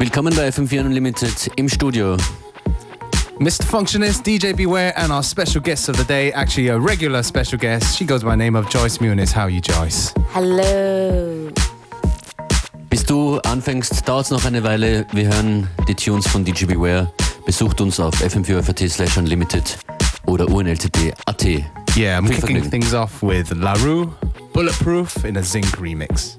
Willkommen bei FM4 Unlimited im Studio. Mr. Functionist, DJ Beware, and our special guest of the day, actually a regular special guest. She goes by name of Joyce Muniz. How are you, Joyce? Hello. Bis du anfängst, dauert noch eine Weile. Wir hören die Tunes von DJ Beware. Besucht uns auf fm4.at slash unlimited oder unltd.at. Yeah, I'm kicking things off with La Roux, Bulletproof in a Zinc remix.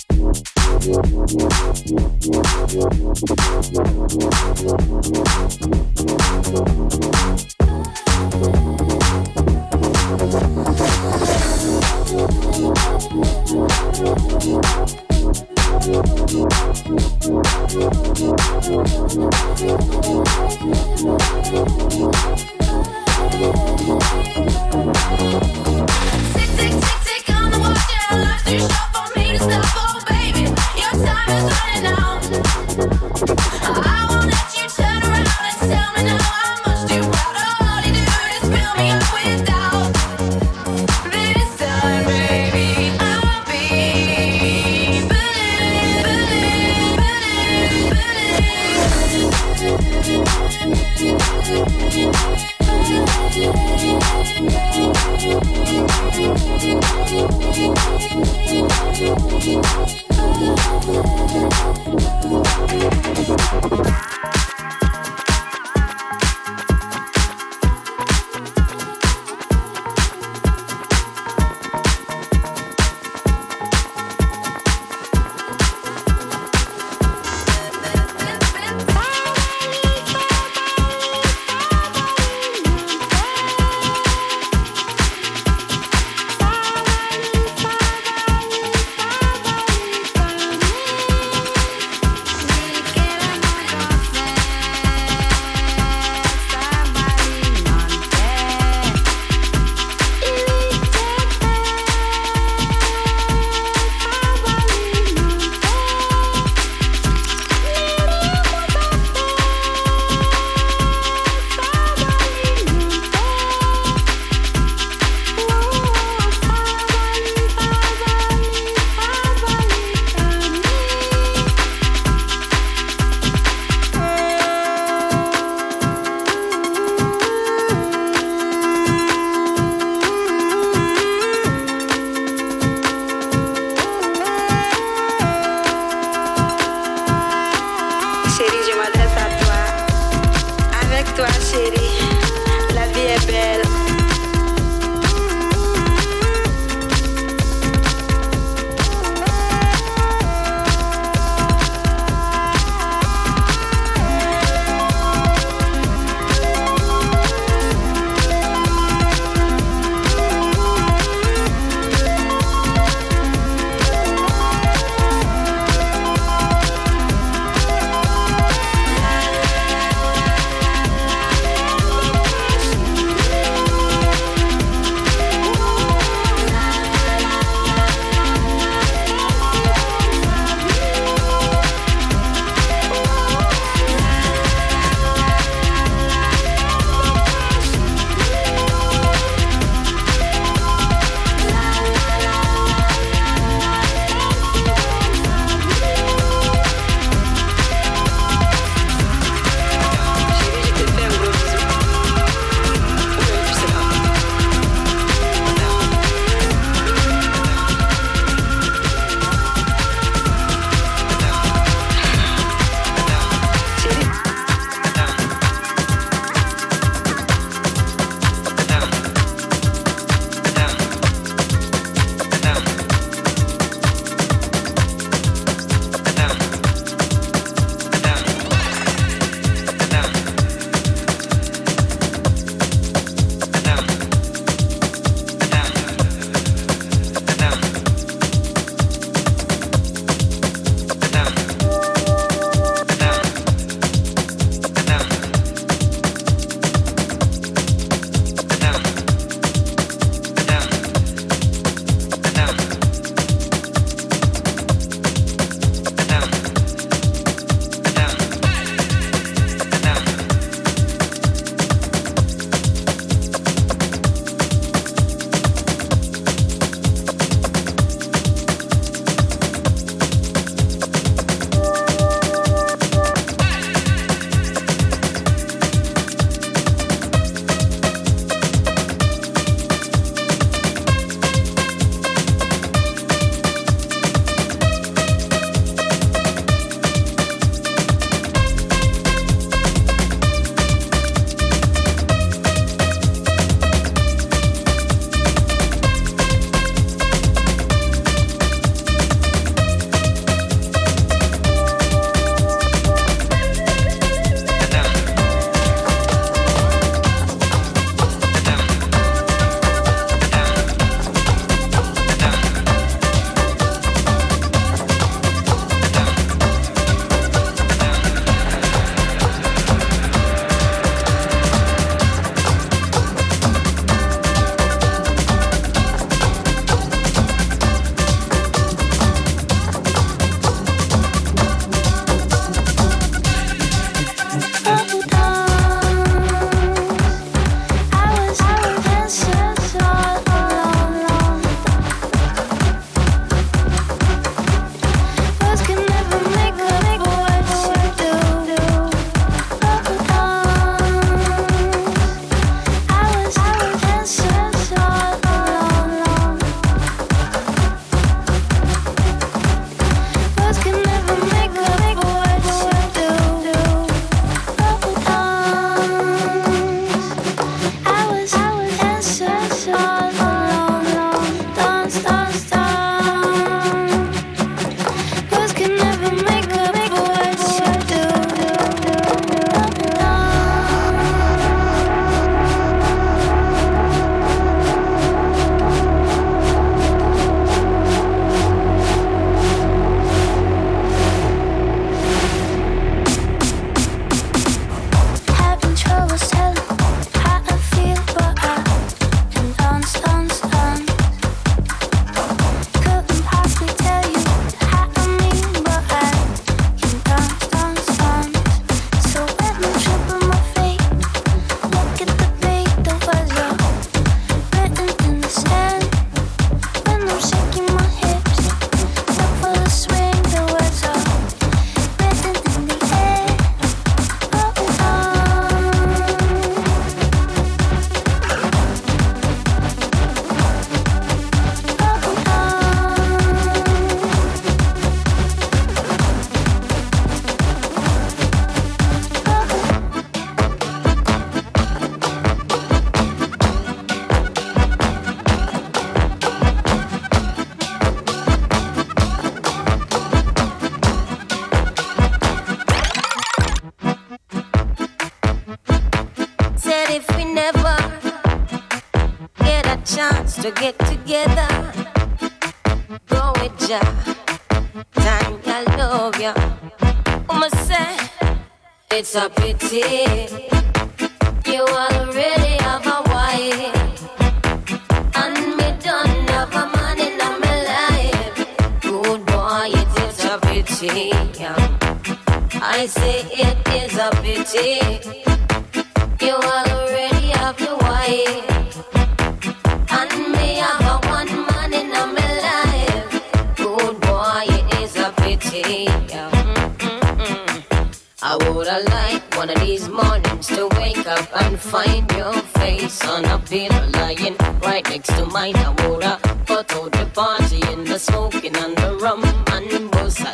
it's a pity.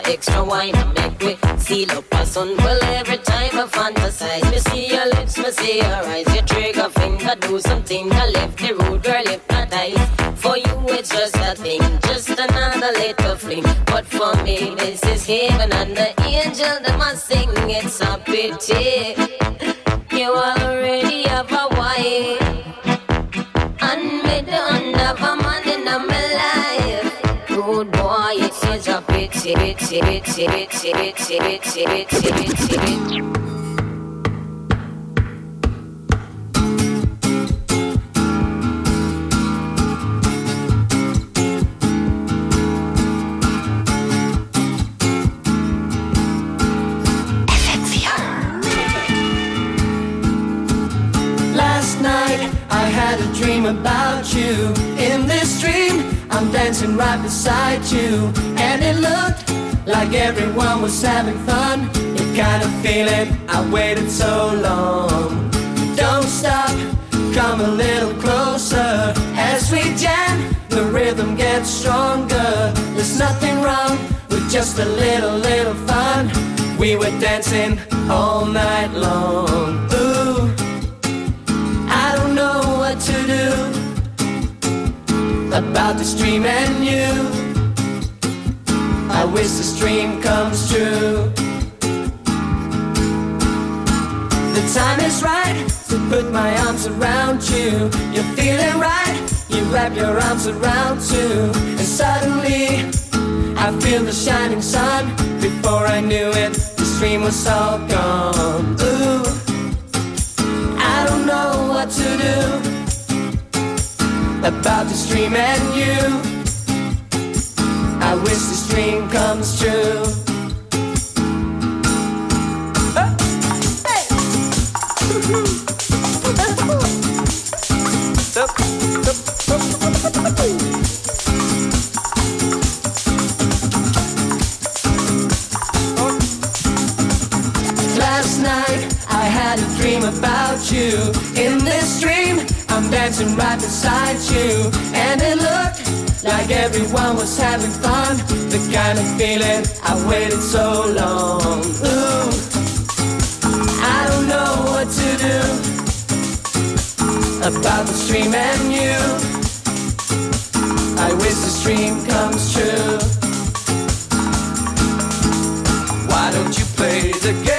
Extra wine make we seal up a sun. Well, every time I fantasize, me see your lips, me see your eyes, your trigger finger do something. I left the road, girl, hypnotize. For you, it's just a thing, just another little fling. But for me, this is heaven and the angel that must sing. It's a pity pity, pity. Last night I had a dream about you. In this dream, I'm dancing right beside you. And it looked like everyone was having fun. The kind of feeling I waited so long. Don't stop, come a little closer. As we jam, the rhythm gets stronger. There's nothing wrong with just a little, little fun. We were dancing all night long. Ooh. I don't know what to do about this dream and you. I wish this dream comes true. The time is right to put my arms around you. You're feeling right, you wrap your arms around too. And suddenly, I feel the shining sun. Before I knew it, this dream was all gone. Ooh. I don't know what to do about this dream and you. I wish this dream comes true. Dancing right beside you. And it looked like everyone was having fun. The kind of feeling I waited so long. Ooh, I don't know what to do about this dream and you. I wish this dream comes true. Why don't you play the game?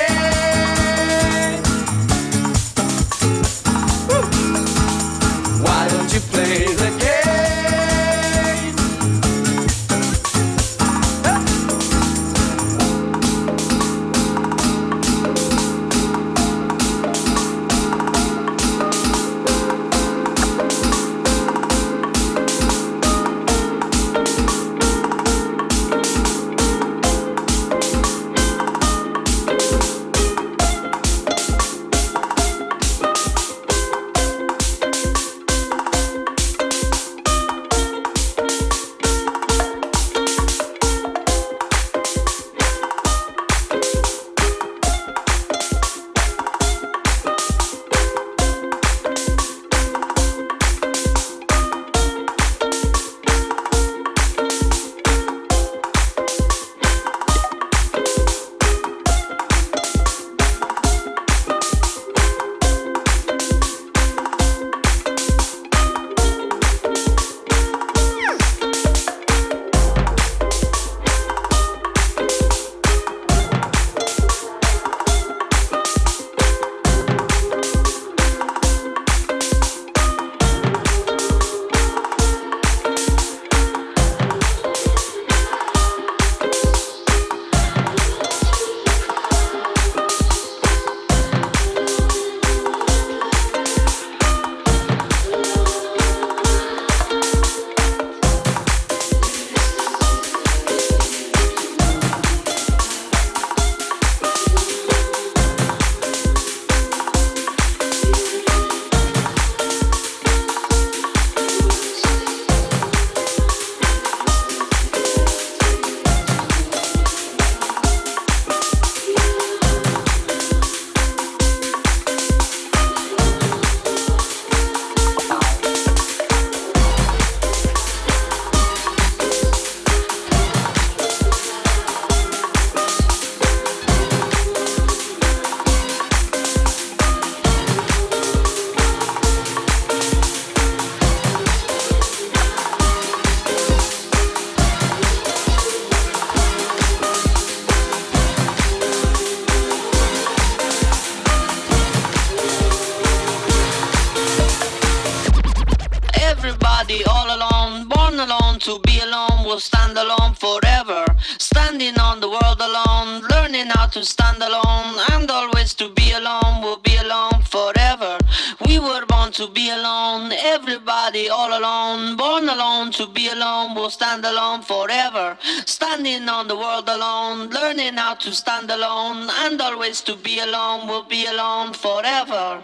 stand alone forever. Standing on the world alone, learning how to stand alone, and always to be alone, will be alone forever. We were born to be alone, everybody all alone, born alone to be alone, will stand alone forever. Standing on the world alone, learning how to stand alone, and always to be alone, will be alone forever.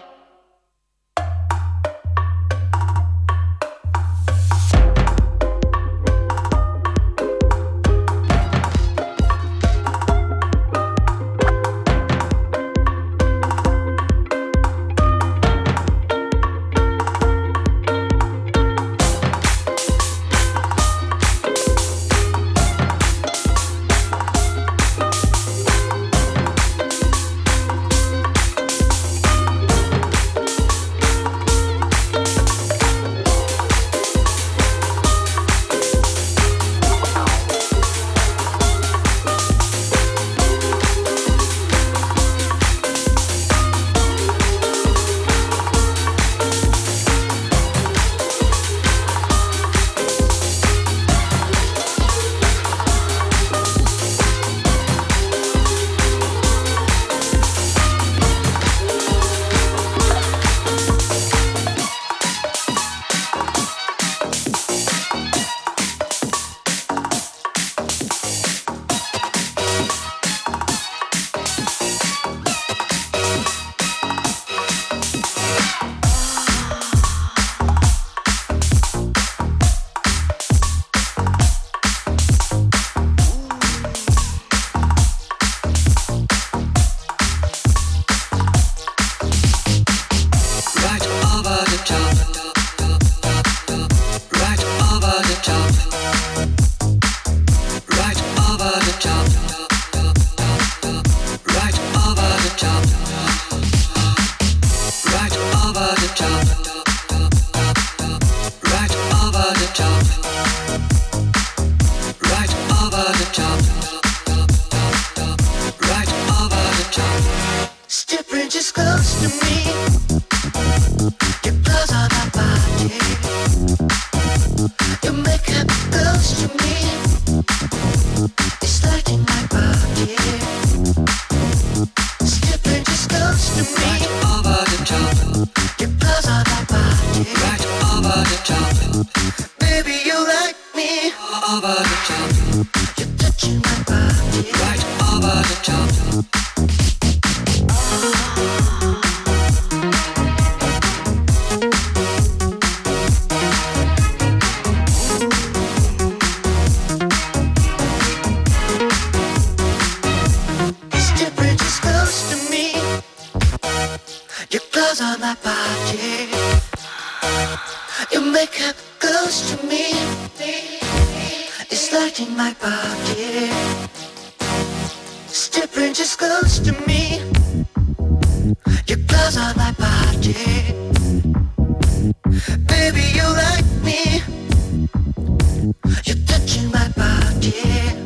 girls on my body. Your makeup goes to me. It's lighting my body. Stepping just goes to me. Your girls on my body. Baby, you like me. You're touching my body.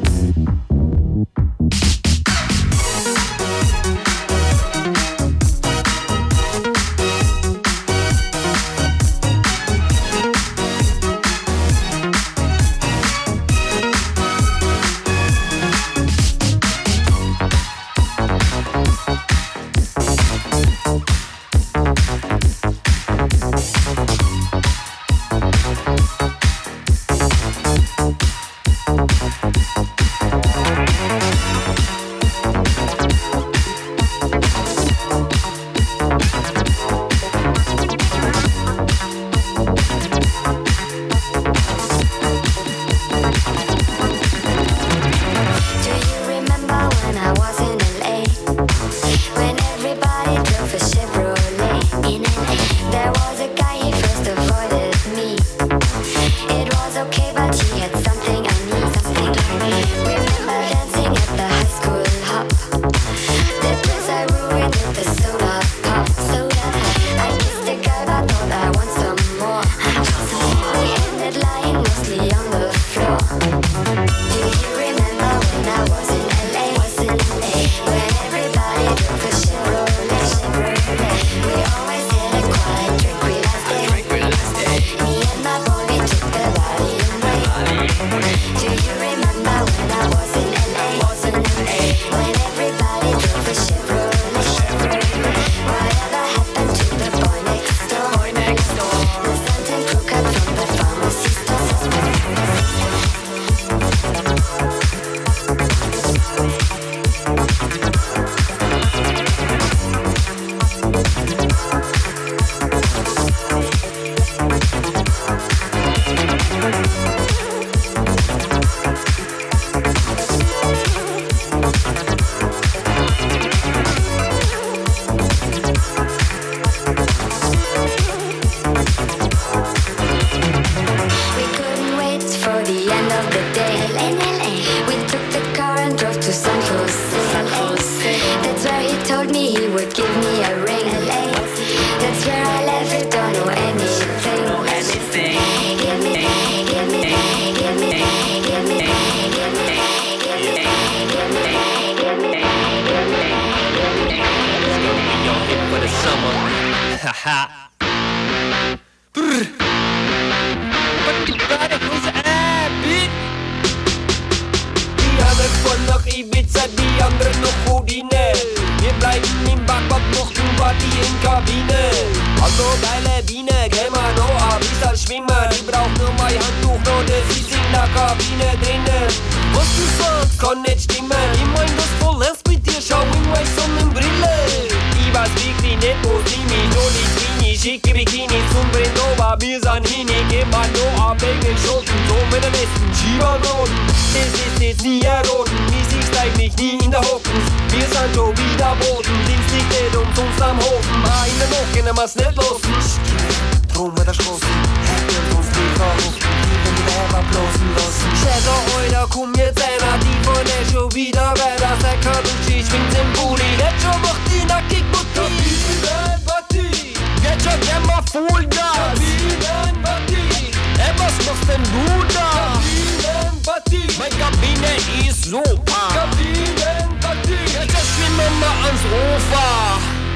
Stimmen. Ich mein das voll ernst mit dir, schau in meine Sonnenbrille. Ich weiß wirklich nicht, wo sie mich noch nicht Trini, schicke Bikini zum Brindova, wir sind hin, ich geh mal noch ab, wegen Schotten, so mit dem besten Schiebernoten. Das ist jetzt nie erroten, wie sie steigt mich nie in der Hocken. Wir sind schon wieder Boden, Dienst liegt nicht umsonst am Hofen. Eine noch, können wir's nicht losen. Drum wird er schlossen, hätten uns die verrufen, bloßen lassen. Schätze, heute komm jetzt einer, die von der schon wieder weiter. Der Kaduchi schwingt im Booty, jetzt schon macht die nackig Butti. Jetzt schon mal Vollgas. Ey, was machst denn du da? Mein Kabine ist super. Jetzt schwimmen wir ans Ufer.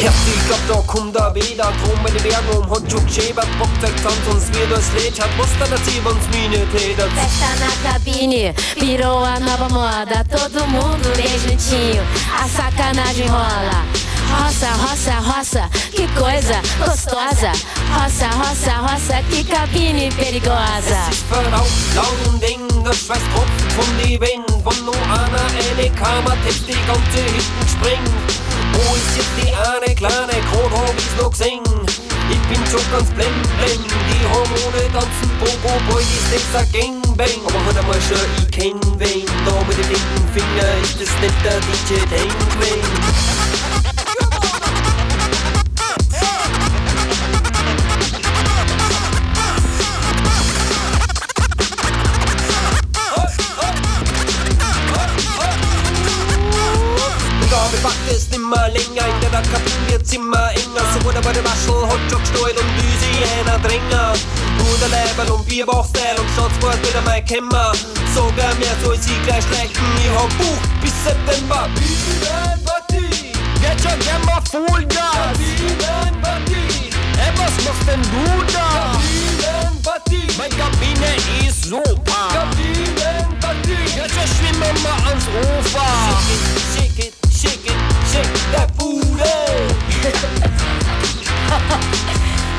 Heftiklab dokumda bir atom beni beagom Hot çok şey bak boktek tantons bir dösle Çat bostana tivans mine tedat Festa na cabine, virou a nova moda Todo mundo bem juntinho, a sacanagem rola Roça, roça, roça, que coisa gostosa. Roça, roça, roça, que cabine perigosa. Es ist verraucht, Launendinge, Schweißtropfen vom Leben. Von nur einer eine Kammer, Technik und die Hütten springen. Jetzt die eine kleine ich's noch gesehen Ich bin schon ganz blend, blend Die Hormone tanzen Bobo Boy, ist ein Gangbang. Aber hört einmal schon, ich kenn wen. Da mit dem linken Finger ist das nicht der DJ Dangwang Zimmer inga Så både der varsel, hotdog, stål och bys i ena drängar Goda läben och bierborstel och shotsbröd med mig hemma Sågar mer så i siklar släkten i bis september Bilenparti Jetzt schon immer Vollgas Bilenparti Etwas macht denn du da? Kabinenpartie, meine Kabine ist super. Kabinenpartie, jetzt schwimmen wir ans Ufer. Shake it, shake it, shake it, shake that booty.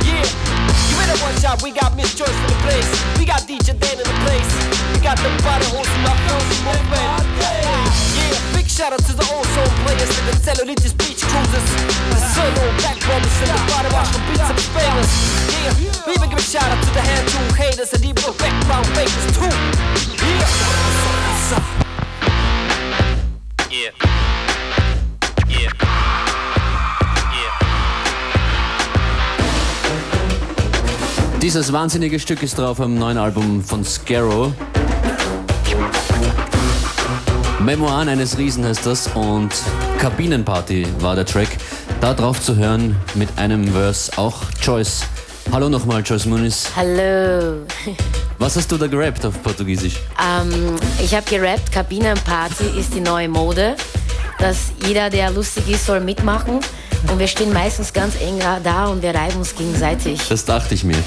Yeah, you better watch out, we got Miss Joyce in the place. We got DJ Dan in the place. We got the body hosting up those movement Yeah, big shout out to the old soul players And the cellulitis beach cruisers. The solo back brothers and the body wash the beats the famous Yeah, we even give a shout out to the hand tool haters And even the background fakers too. Yeah. Yeah. Dieses wahnsinnige Stück ist drauf am neuen Album von Scarrow. Memoiren eines Riesen heißt das und Kabinenparty war der Track. Da drauf zu hören mit einem Verse auch Joyce. Hallo nochmal, Joyce Muniz. Hallo. Was hast du da gerappt auf Portugiesisch? Ähm, ich habe gerappt, Kabinenparty ist die neue Mode. Dass jeder, der lustig ist, soll mitmachen. Und wir stehen meistens ganz eng da und wir reiben uns gegenseitig. Das dachte ich mir.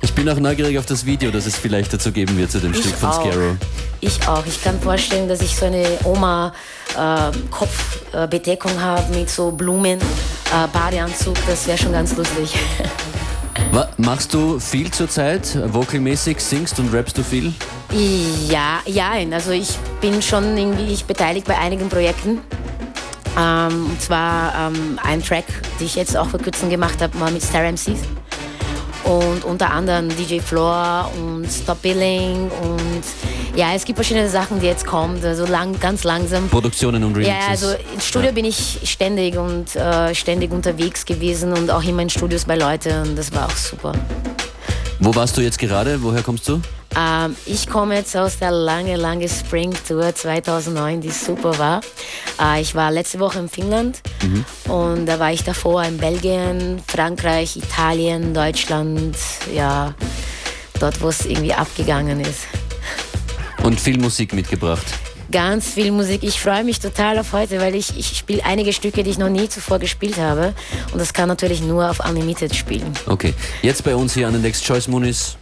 Ich bin auch neugierig auf das Video, das es vielleicht dazu geben wird zu dem Ich Stück von auch. Scaro. Ich auch. Ich kann vorstellen, dass ich so eine Oma-Kopfbedeckung habe mit so Blumen, äh, Badeanzug. Das wäre schon ganz lustig. Machst du viel zurzeit, vocalmäßig? Singst und rappst du viel? Ja, ja, also ich bin schon irgendwie ich beteiligt bei einigen Projekten. Ähm, und zwar ähm, ein Track, den ich jetzt auch vor kurzem gemacht habe, mal mit Star MCs. Und unter anderem DJ Floor und Stop Billing und ja, es gibt verschiedene Sachen, die jetzt kommen, also lang, ganz langsam. Produktionen und Remixes? Ja, also im Studio bin ich ständig und äh, ständig unterwegs gewesen und auch immer in Studios bei Leuten und das war auch super. Wo warst du jetzt gerade? Woher kommst du? Ähm, ich komme jetzt aus der lange, lange Spring Tour 2009, die super war. Äh, ich war letzte Woche in Finnland und da war ich davor in Belgien, Frankreich, Italien, Deutschland, ja, dort, wo es irgendwie abgegangen ist. Und viel Musik mitgebracht. Ganz viel Musik. Ich freue mich total auf heute, weil ich, ich spiele einige Stücke, die ich noch nie zuvor gespielt habe. Und das kann natürlich nur auf Unlimited spielen. Okay, jetzt bei uns hier an den Next Choice Munis.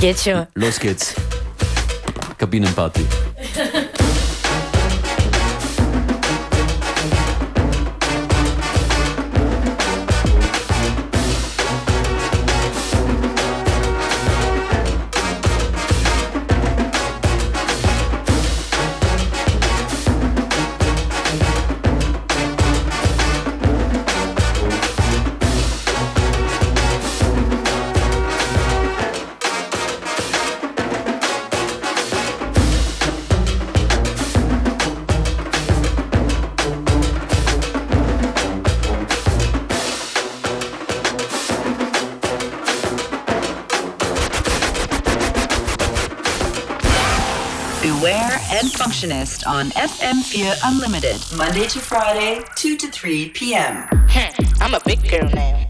Geht schon. Los geht's. Kabinenparty. On FM4 Unlimited, Monday to Friday, 2 to 3 p.m. Hmm, I'm a big girl now.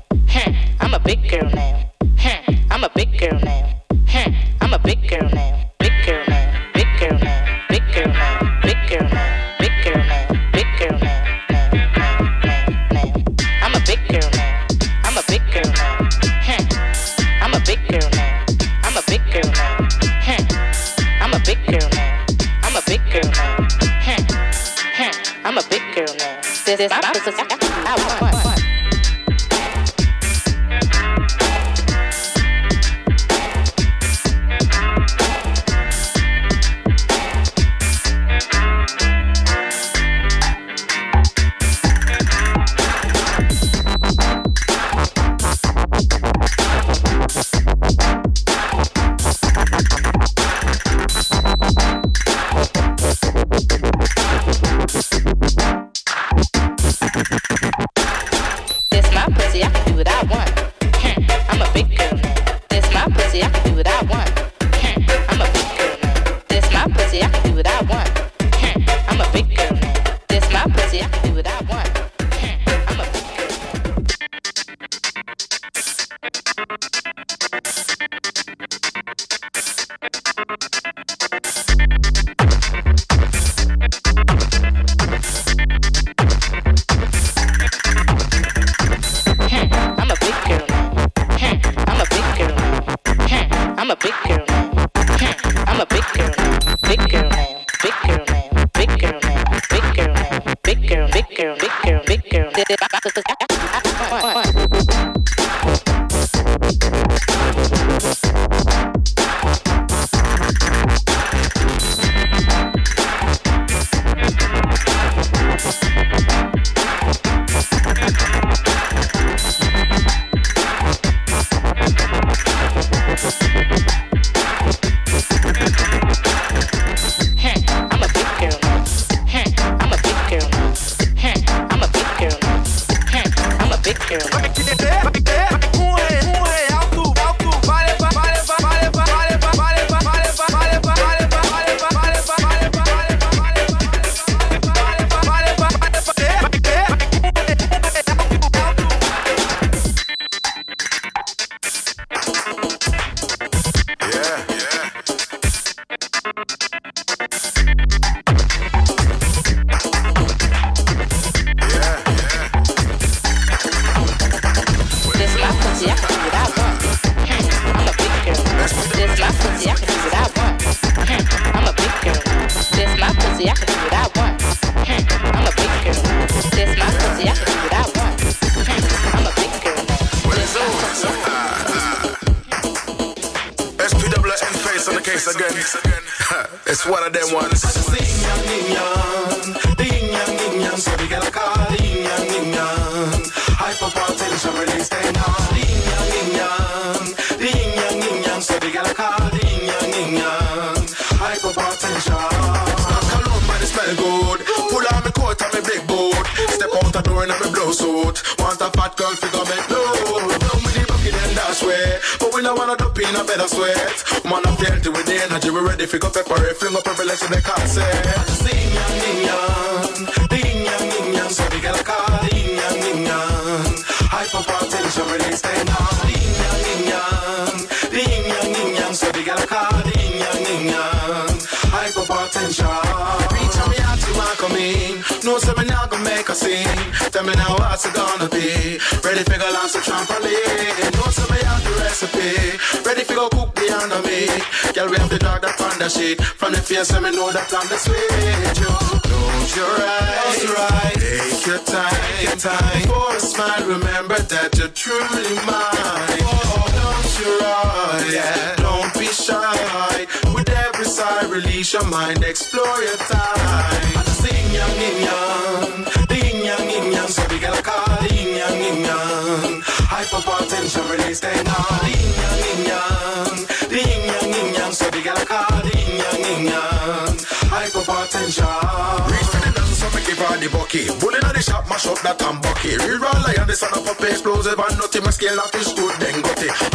pussy, I can do what I want. Hmm, I'm a big girl. This my pussy, I can do what I want. Hmm, I'm a big girl. What is up? SPWSP face on the case again. it's one of them ones. Sing, young, young. Suit. Want a fat girl figure me load. Down with the bucket and dash way. But we don't wanna dip in a better sweat. Man, I'm dirty with the energy. We ready for go pepper. Fling up every legs in the concert. Ding yang ding yang, ding yang ding yang, so we get a car. Ding yang ding yang, hyperpotential release on. Ding yang ding yang, ding yang so we get a car. Ding yang ding yang, hyperpotential. Reach on me out to come in. No, so a scene. Tell me now what's it gonna be. Ready for go launch a trampoline. No, so me have the recipe. Ready for go cook beyond me. Girl, we have to dog that on the sheet. From the face, so me know that I'm the sweet. You close your eyes. Eyes. Take your time. Take your time. For a smile, remember that you're truly mine. Close your eyes. Yeah. Don't be shy. With every sigh, release your mind. Explore your time. Yang ding yang, ding yang ding yang, so we get a car. Ding yang ding yang, hyperpotential release thing on. Ding yang ding yang, ding yang ding yang, so we get a car. Ding yang ding yang, hyperpotential. Reach for the dance, so make it for the bucky. Bullet on the shop, mash up that and bucky. Reroll lion, the son of a explosive and nutty. My scale off is good, then gutty. All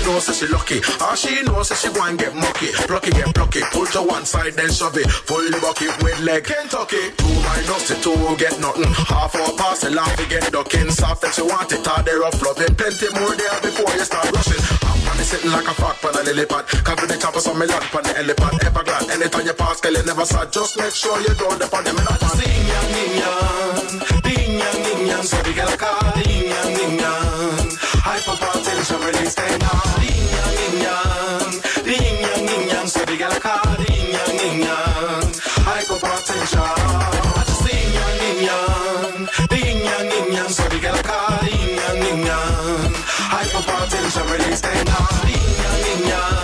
me knows, me that she lucky. All she knows that she go and get mucky. Plucky, get plucky. Pull to one side, then shove it. The bucket with leg. Kentucky. Two minus the two get nothing. Half hour pass the we get ducking. Soft and she want it, ah, hard, they rough loving. Plenty more there before you start rushing. I'm me sitting like a frog on a lily pad. Cover the chopper, so me land on the elephant. Ever glad, anytime you pass, girl, you never sad. Just make sure you don't depend in a pan. Ding yang ding yang, ding yang ding yang, so we get a car. Ding yang ding yang, hyperpotential release thing on. Ding yang ding yang, ding yang ding yang, so we get a car. Ding yang ding yang, hyperpotential. Ding yang ding yang, so we get a car. Ding yang ding yang, hyperpotential release. Ding yang yang,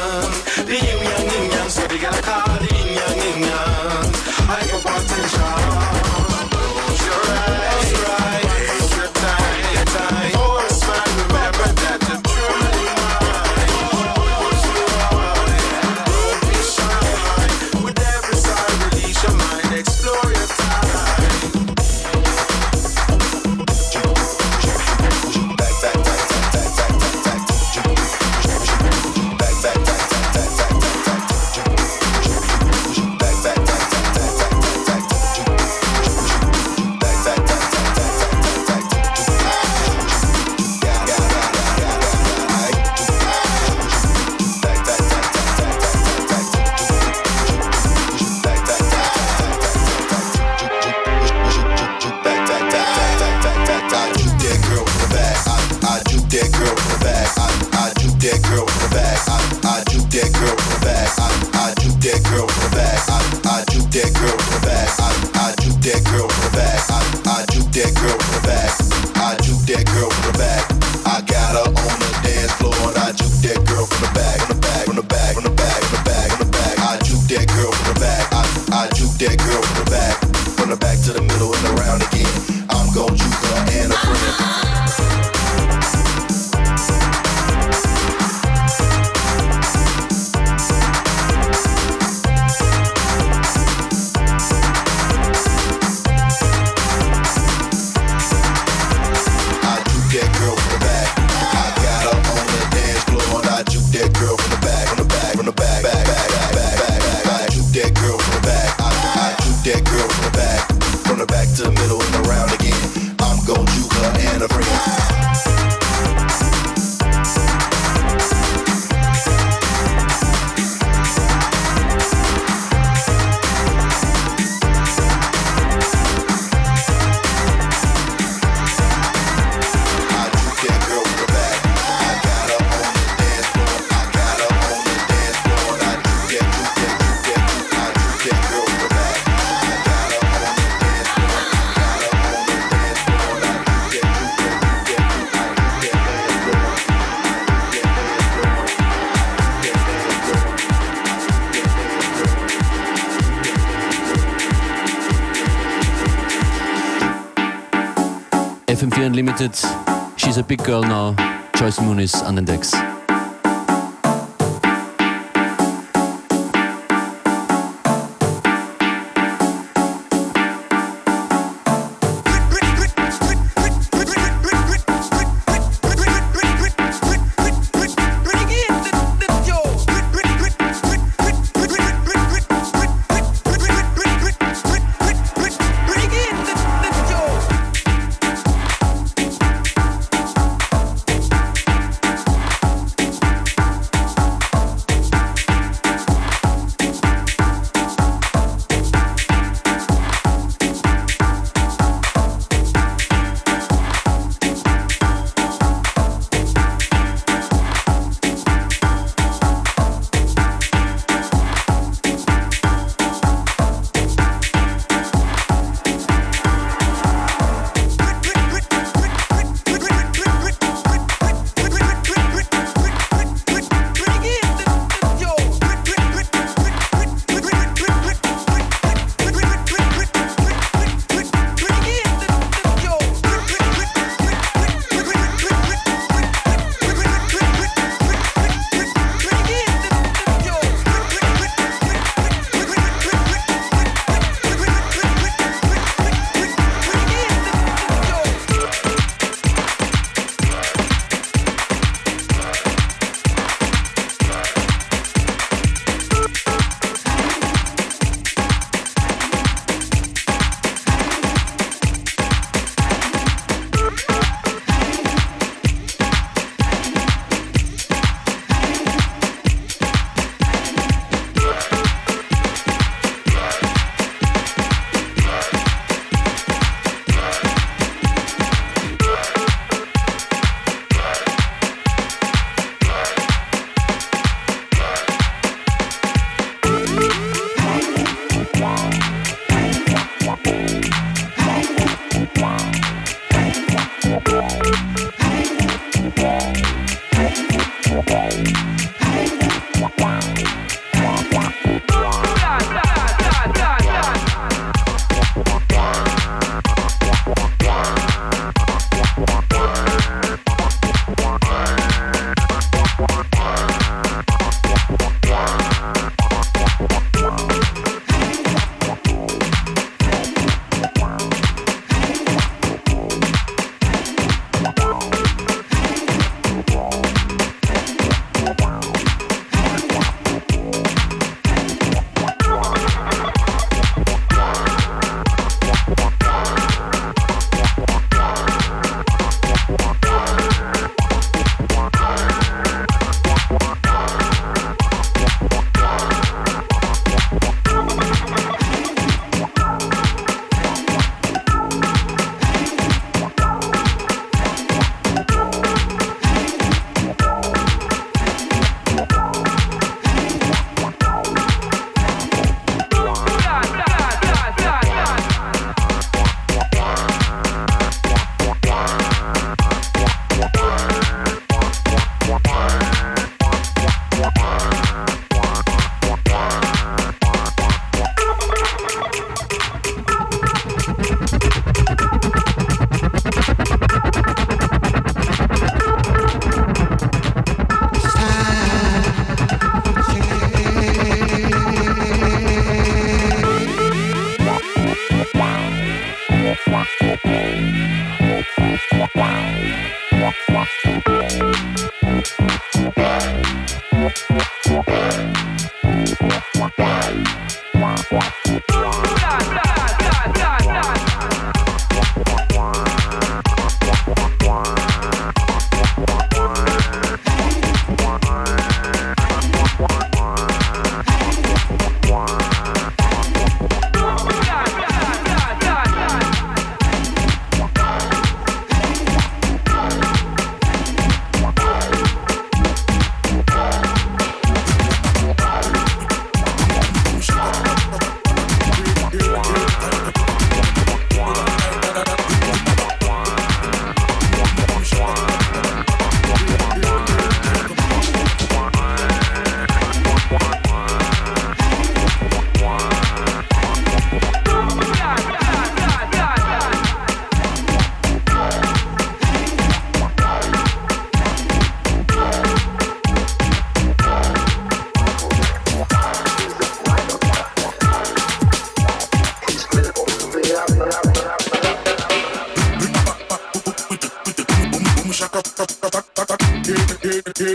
FM4 Unlimited. She's a big girl now. Joyce Muniz on the Decks.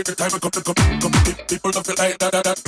the time I come to come, come, people don't feel like that, that, that.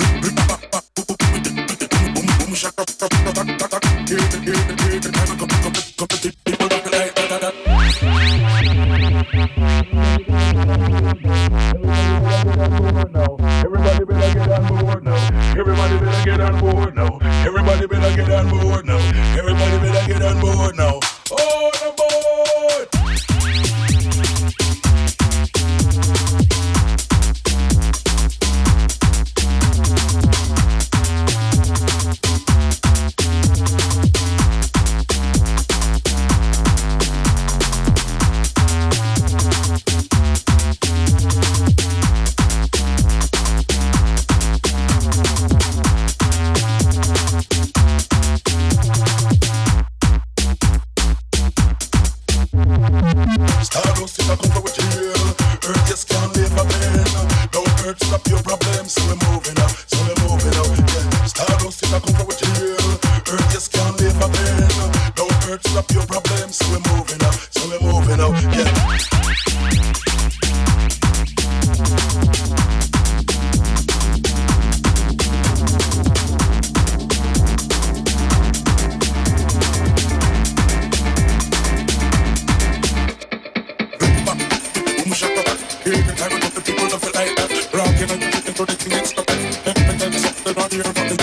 Even time I got the people of the night Rock and the thing for the thing it's the best Every time it's up the body,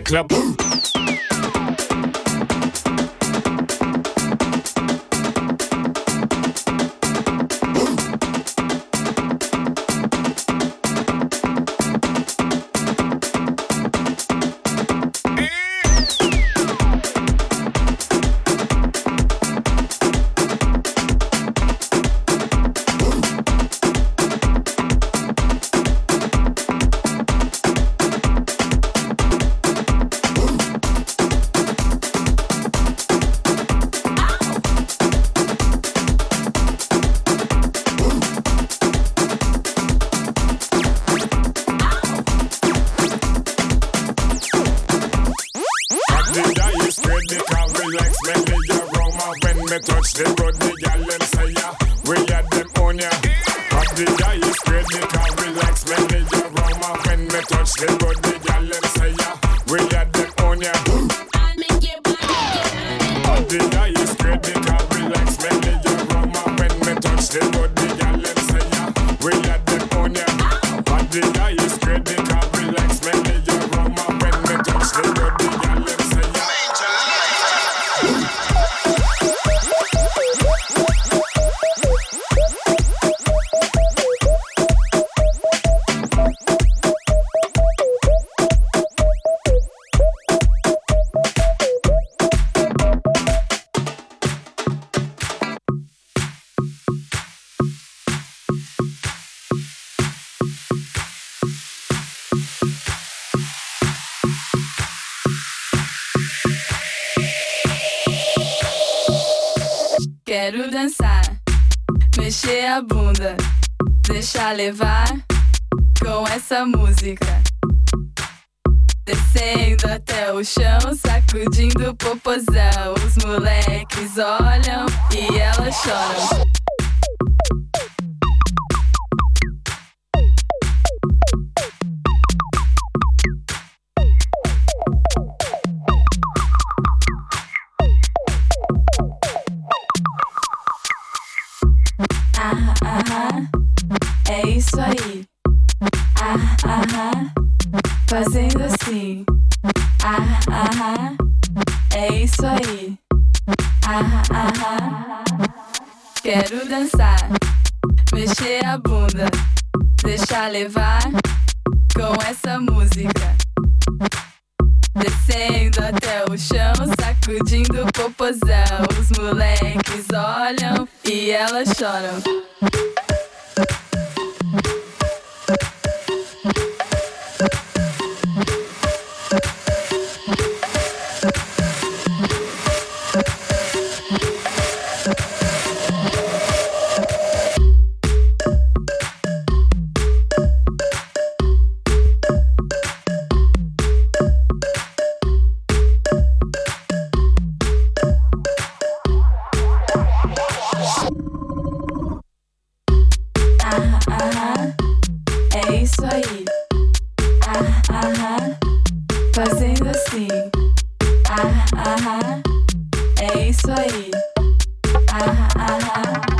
der Klapp. Quero dançar, mexer a bunda, deixar levar com essa música. Descendo até o chão, sacudindo o popozão. Os moleques olham e elas choram. Fazendo assim. Ah, ah, é isso aí. Ah, ah, quero dançar, mexer a bunda, deixar levar com essa música. Descendo até o chão, sacudindo o popozão. Os moleques olham e elas choram. Isso aí. Ah, ah, fazendo assim. Ah, ah, é isso aí. Ah, ah.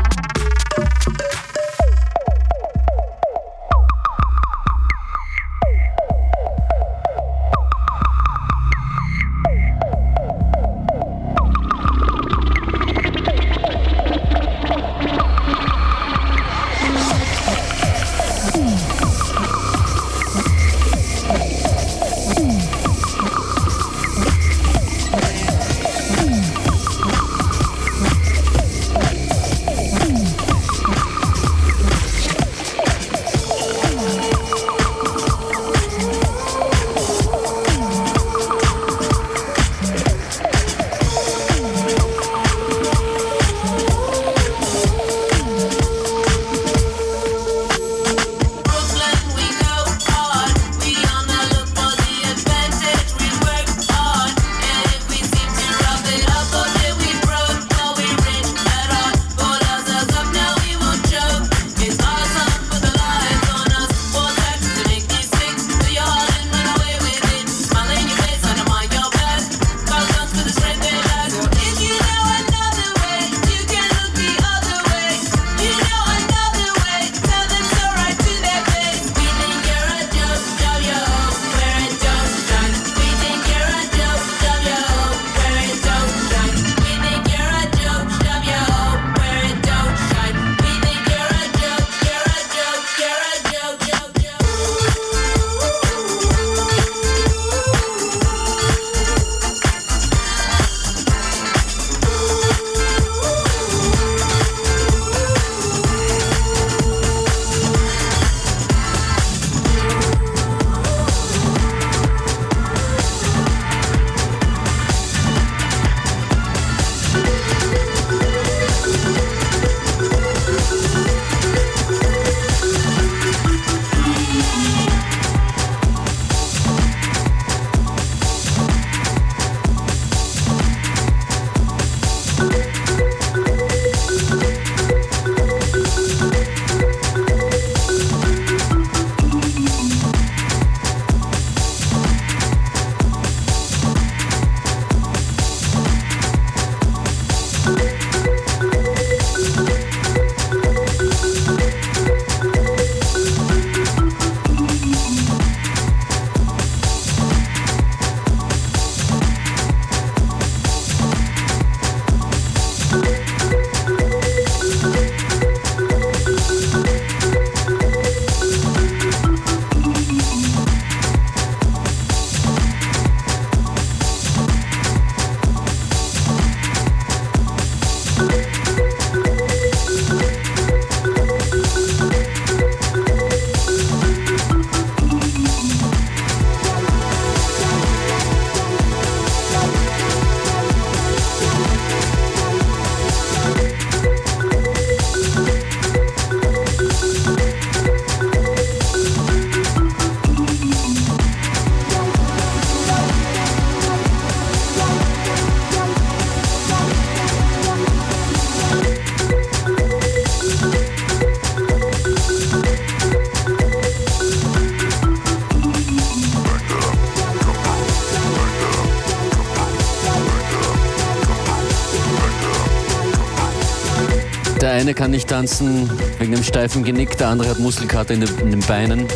Eine kann nicht tanzen wegen dem steifen Genick, der andere hat Muskelkater in den, in den Beinen.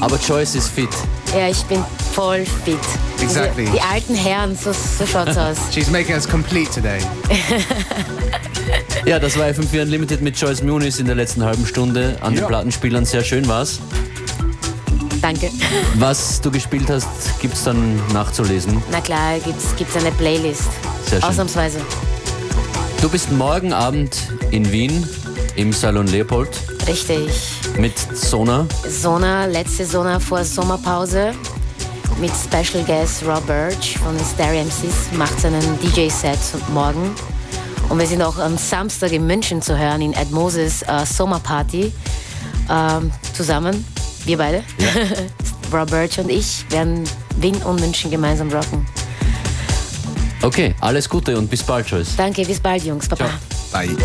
Aber Joyce ist fit. Ja, ich bin voll fit. Exactly. Also, die alten Herren, so, so schaut's aus. She's making us complete today. Ja, das war FM4 Unlimited mit Joyce Muniz in der letzten halben Stunde an den Ja. Plattenspielern. Sehr schön war's. Danke. Was du gespielt hast, gibt's dann nachzulesen. Na klar, gibt's, gibt's eine Playlist. Sehr schön. Ausnahmsweise. Du bist morgen Abend in Wien im Salon Leopold Richtig. mit Sona. Sona, letzte Sona vor Sommerpause mit Special Guest Rob Birch von Stereo MCs macht seinen DJ-Set morgen. Und wir sind auch am Samstag in München zu hören in Ed Moses äh, Sommerparty ähm, zusammen. Wir beide. Rob Birch und ich werden Wien und München gemeinsam rocken. Okay, alles Gute und bis bald, Joyce. Danke, bis bald, Jungs. Baba. Bye.